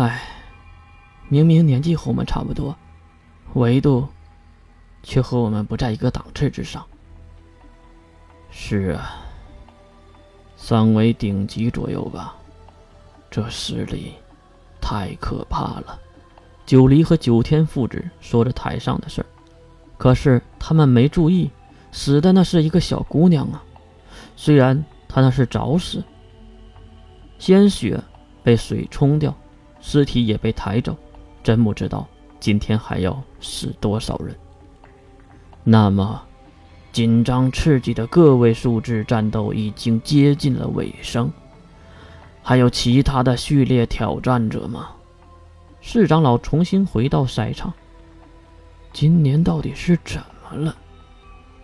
唉，明明年纪和我们差不多，维度却和我们不在一个档次之上。是啊，三维顶级左右吧，这实力太可怕了。九黎和九天父子说着台上的事儿，可是他们没注意，死的那是一个小姑娘啊。虽然她那是早死，鲜血被水冲掉，尸体也被抬走，真不知道今天还要死多少人。那么，紧张刺激的个位数字战斗已经接近了尾声，还有其他的序列挑战者吗？市长老重新回到赛场。今年到底是怎么了？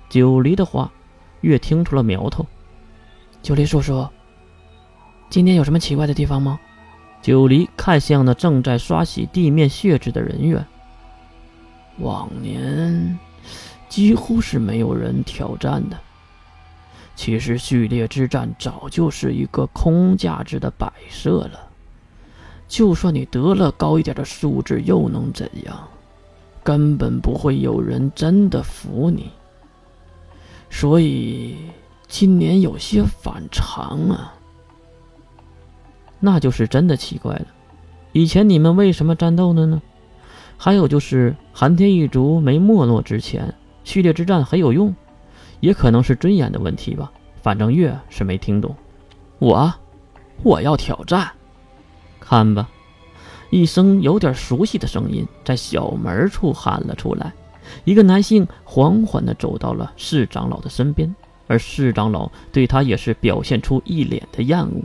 九黎的话，越听出了苗头。九黎叔叔，今年有什么奇怪的地方吗？九黎看向那正在刷洗地面血渍的人员。往年几乎是没有人挑战的。其实序列之战早就是一个空价值的摆设了。就算你得了高一点的素质，又能怎样？根本不会有人真的服你。所以今年有些反常啊。那就是真的奇怪了。以前你们为什么战斗的呢？还有就是寒天一族没没落之前，序列之战很有用，也可能是尊严的问题吧。反正月是没听懂。我，我要挑战。看吧，一声有点熟悉的声音在小门处喊了出来。一个男性缓缓地走到了市长老的身边，而市长老对他也是表现出一脸的厌恶。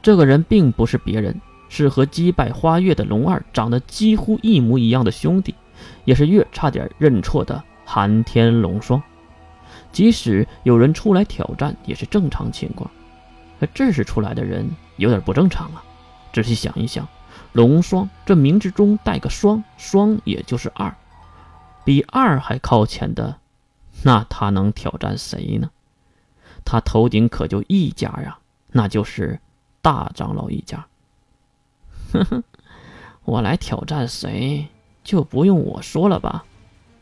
这个人并不是别人，是和击败花月的龙二长得几乎一模一样的兄弟，也是月差点认错的寒天龙霜。即使有人出来挑战，也是正常情况，可这时出来的人有点不正常啊。仔细想一想，龙霜这名字中带个双，双也就是二，比二还靠前的，那他能挑战谁呢？他头顶可就一家呀，那就是大长老一家。哼哼，我来挑战谁，就不用我说了吧？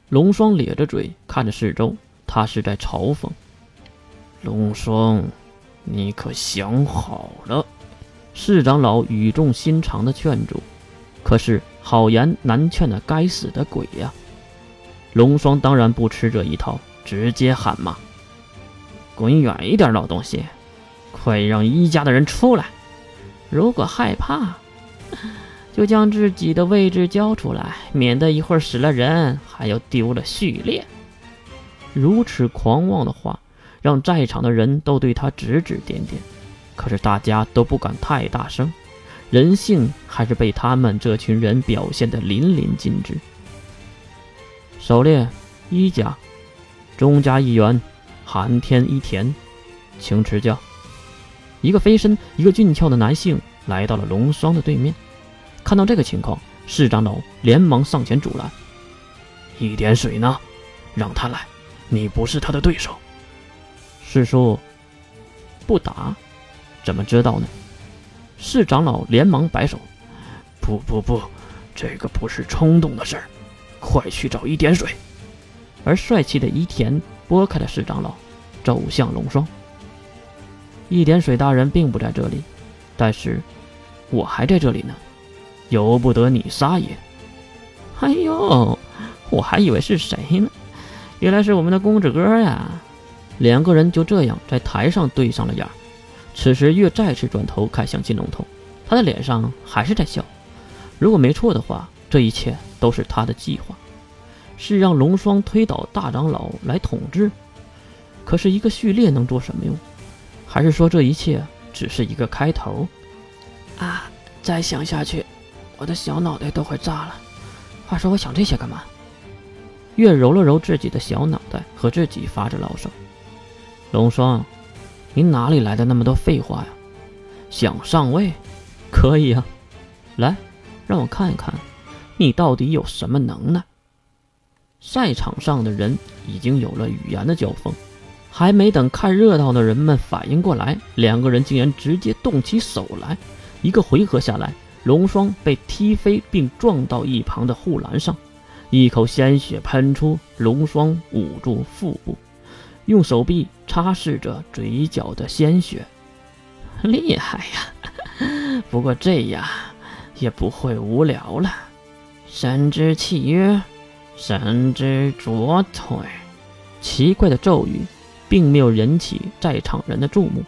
龙霜咧着嘴看着四周，他是在嘲讽。龙霜，你可想好了？市长老语重心长的劝阻，可是好言难劝的该死的鬼呀！龙霜当然不吃这一套，直接喊骂：“滚远一点，老东西！快让一家的人出来！如果害怕，就将自己的位置交出来，免得一会儿死了人，还要丢了序列。”如此狂妄的话，让在场的人都对他指指点点。可是大家都不敢太大声，人性还是被他们这群人表现得淋漓尽致。狩猎一家，钟家一员，寒天一田，请指教。一个飞身，一个俊俏的男性来到了龙霜的对面。看到这个情况，市长老连忙上前阻拦：“一点水呢？让他来，你不是他的对手。”师叔，不打。怎么知道呢？市长老连忙摆手：“不不不，这个不是冲动的事儿，快去找一点水。”而帅气的伊田拨开了市长老，走向龙霜。一点水大人并不在这里，但是我还在这里呢，由不得你撒野。哎呦，我还以为是谁呢，原来是我们的公子哥呀！两个人就这样在台上对上了眼。此时，月再次转头看向金龙头，他的脸上还是在笑。如果没错的话，这一切都是他的计划，是让龙霜推倒大长老来统治。可是，一个序列能做什么用？还是说这一切只是一个开头？啊！再想下去，我的小脑袋都快炸了。话说，我想这些干嘛？月揉了揉自己的小脑袋，和自己发着牢骚。龙霜。你哪里来的那么多废话呀？想上位，可以啊，来，让我看一看，你到底有什么能耐。赛场上的人已经有了语言的交锋，还没等看热闹的人们反应过来，两个人竟然直接动起手来。一个回合下来，龙霜被踢飞并撞到一旁的护栏上，一口鲜血喷出，龙霜捂住腹部，用手臂擦拭着嘴角的鲜血。厉害呀！不过这样也不会无聊了。神之契约，神之左腿。奇怪的咒语，并没有引起在场人的注目。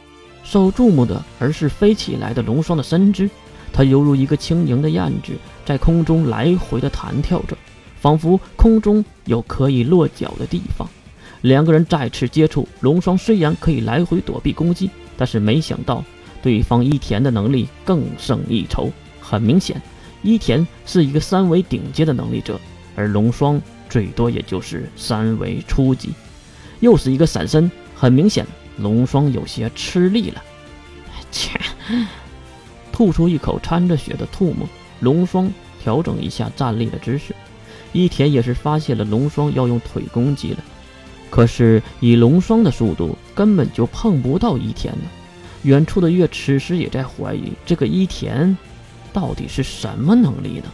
受注目的，而是飞起来的龙霜的身姿。它犹如一个轻盈的燕子，在空中来回的弹跳着，仿佛空中有可以落脚的地方。两个人再次接触，龙霜虽然可以来回躲避攻击，但是没想到对方伊田的能力更胜一筹。很明显，伊田是一个三维顶尖的能力者，而龙霜最多也就是三维初级。又是一个闪身，很明显。龙霜有些吃力了，切，吐出一口掺着血的吐沫。龙霜调整一下站立的姿势。伊田也是发现了龙霜要用腿攻击了，可是以龙霜的速度，根本就碰不到伊田呢。远处的月此时也在怀疑，这个伊田到底是什么能力呢？